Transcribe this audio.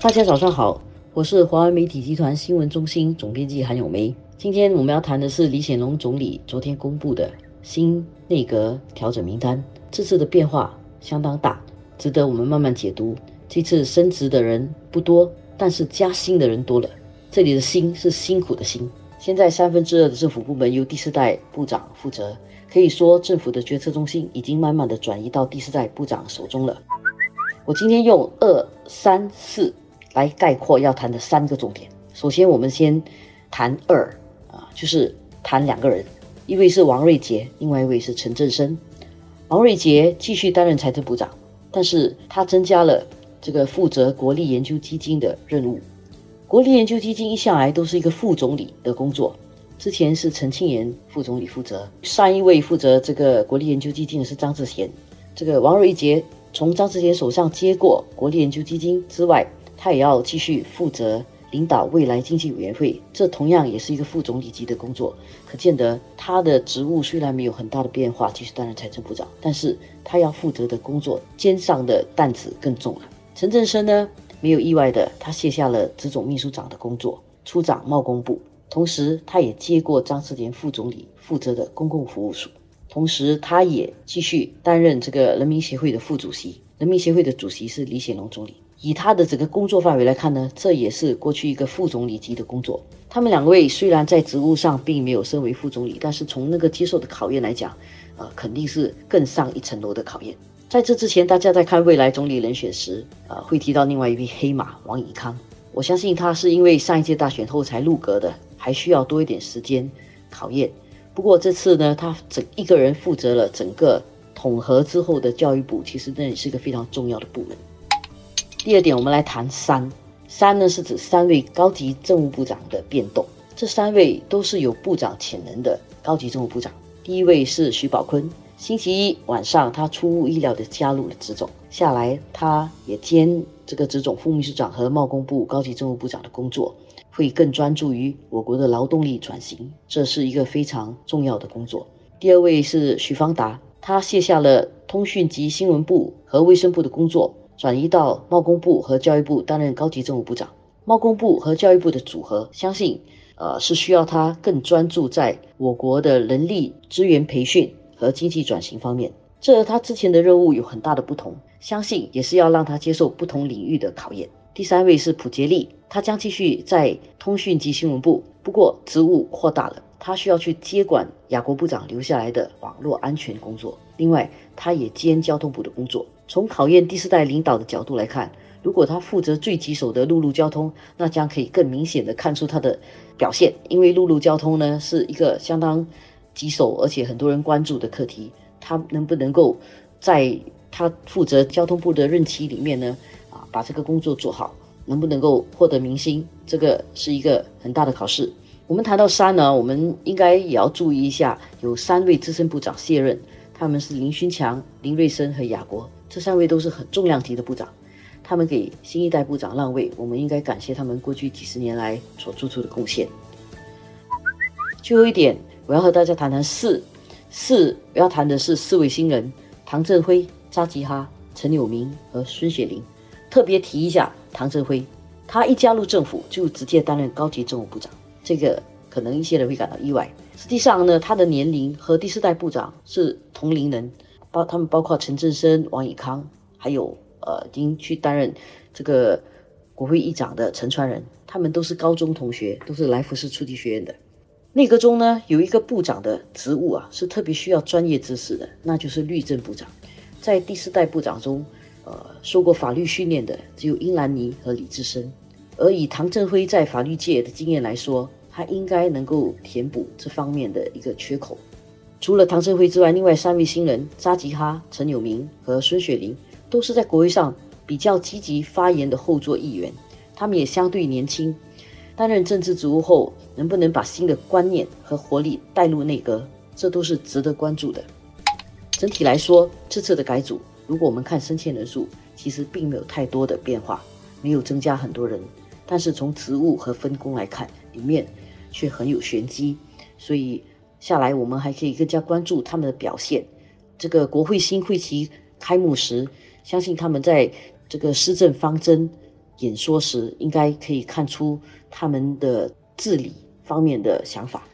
大家早上好，我是华为媒体集团新闻中心总编辑韩永梅。今天我们要谈的是李显龙总理昨天公布的新内阁调整名单。这次的变化相当大，值得我们慢慢解读。这次升职的人不多，但是加薪的人多了。这里的“薪”是辛苦的“辛”。现在三分之二的政府部门由第四代部长负责，可以说政府的决策中心已经慢慢的转移到第四代部长手中了。我今天用二三四来概括要谈的三个重点。首先，我们先谈二啊，就是谈两个人，一位是王瑞杰，另外一位是陈振声。王瑞杰继续担任财政部长，但是他增加了这个负责国立研究基金的任务。国立研究基金一向来都是一个副总理的工作，之前是陈庆炎副总理负责，上一位负责这个国立研究基金的是张志贤，这个王瑞杰。从张志贤手上接过国立研究基金之外，他也要继续负责领导未来经济委员会，这同样也是一个副总理级的工作。可见得他的职务虽然没有很大的变化，继续担任财政部长，但是他要负责的工作肩上的担子更重了。陈振声呢，没有意外的，他卸下了执总秘书长的工作，出掌贸工部，同时他也接过张志贤副总理负责的公共服务署。同时，他也继续担任这个人民协会的副主席。人民协会的主席是李显龙总理。以他的整个工作范围来看呢，这也是过去一个副总理级的工作。他们两位虽然在职务上并没有升为副总理，但是从那个接受的考验来讲，呃，肯定是更上一层楼的考验。在这之前，大家在看未来总理人选时，呃，会提到另外一匹黑马王以康。我相信他是因为上一届大选后才入阁的，还需要多一点时间考验。不过这次呢，他整一个人负责了整个统合之后的教育部，其实那也是一个非常重要的部门。第二点，我们来谈三三呢，是指三位高级政务部长的变动。这三位都是有部长潜能的高级政务部长。第一位是徐宝坤，星期一晚上他出乎意料的加入了职总，下来他也兼这个职总副秘书长和贸工部高级政务部长的工作。会更专注于我国的劳动力转型，这是一个非常重要的工作。第二位是许方达，他卸下了通讯及新闻部和卫生部的工作，转移到贸工部和教育部担任高级政务部长。贸工部和教育部的组合，相信呃是需要他更专注在我国的人力资源培训和经济转型方面。这和他之前的任务有很大的不同，相信也是要让他接受不同领域的考验。第三位是普杰利，他将继续在通讯及新闻部，不过职务扩大了，他需要去接管亚国部长留下来的网络安全工作。另外，他也兼交通部的工作。从考验第四代领导的角度来看，如果他负责最棘手的陆路交通，那将可以更明显的看出他的表现。因为陆路交通呢是一个相当棘手而且很多人关注的课题，他能不能够在他负责交通部的任期里面呢？啊把这个工作做好，能不能够获得民心，这个是一个很大的考试。我们谈到三呢，我们应该也要注意一下，有三位资深部长卸任，他们是林勋强、林瑞生和雅国，这三位都是很重量级的部长，他们给新一代部长让位，我们应该感谢他们过去几十年来所做出的贡献。最后一点，我要和大家谈谈四，四我要谈的是四位新人：唐振辉、扎吉哈、陈柳明和孙雪玲。特别提一下唐振辉，他一加入政府就直接担任高级政务部长，这个可能一些人会感到意外。实际上呢，他的年龄和第四代部长是同龄人，包他们包括陈振声、王以康，还有呃已经去担任这个国会议长的陈川仁，他们都是高中同学，都是来福士初级学院的。内阁中呢有一个部长的职务啊是特别需要专业知识的，那就是律政部长，在第四代部长中。呃，受过法律训练的只有英兰妮和李志深，而以唐振辉在法律界的经验来说，他应该能够填补这方面的一个缺口。除了唐振辉之外，另外三位新人扎吉哈、陈友明和孙雪玲，都是在国会上比较积极发言的后座议员，他们也相对年轻。担任政治职务后，能不能把新的观念和活力带入内阁，这都是值得关注的。整体来说，这次的改组。如果我们看升迁人数，其实并没有太多的变化，没有增加很多人，但是从职务和分工来看，里面却很有玄机。所以下来我们还可以更加关注他们的表现。这个国会新会期开幕时，相信他们在这个施政方针演说时，应该可以看出他们的治理方面的想法。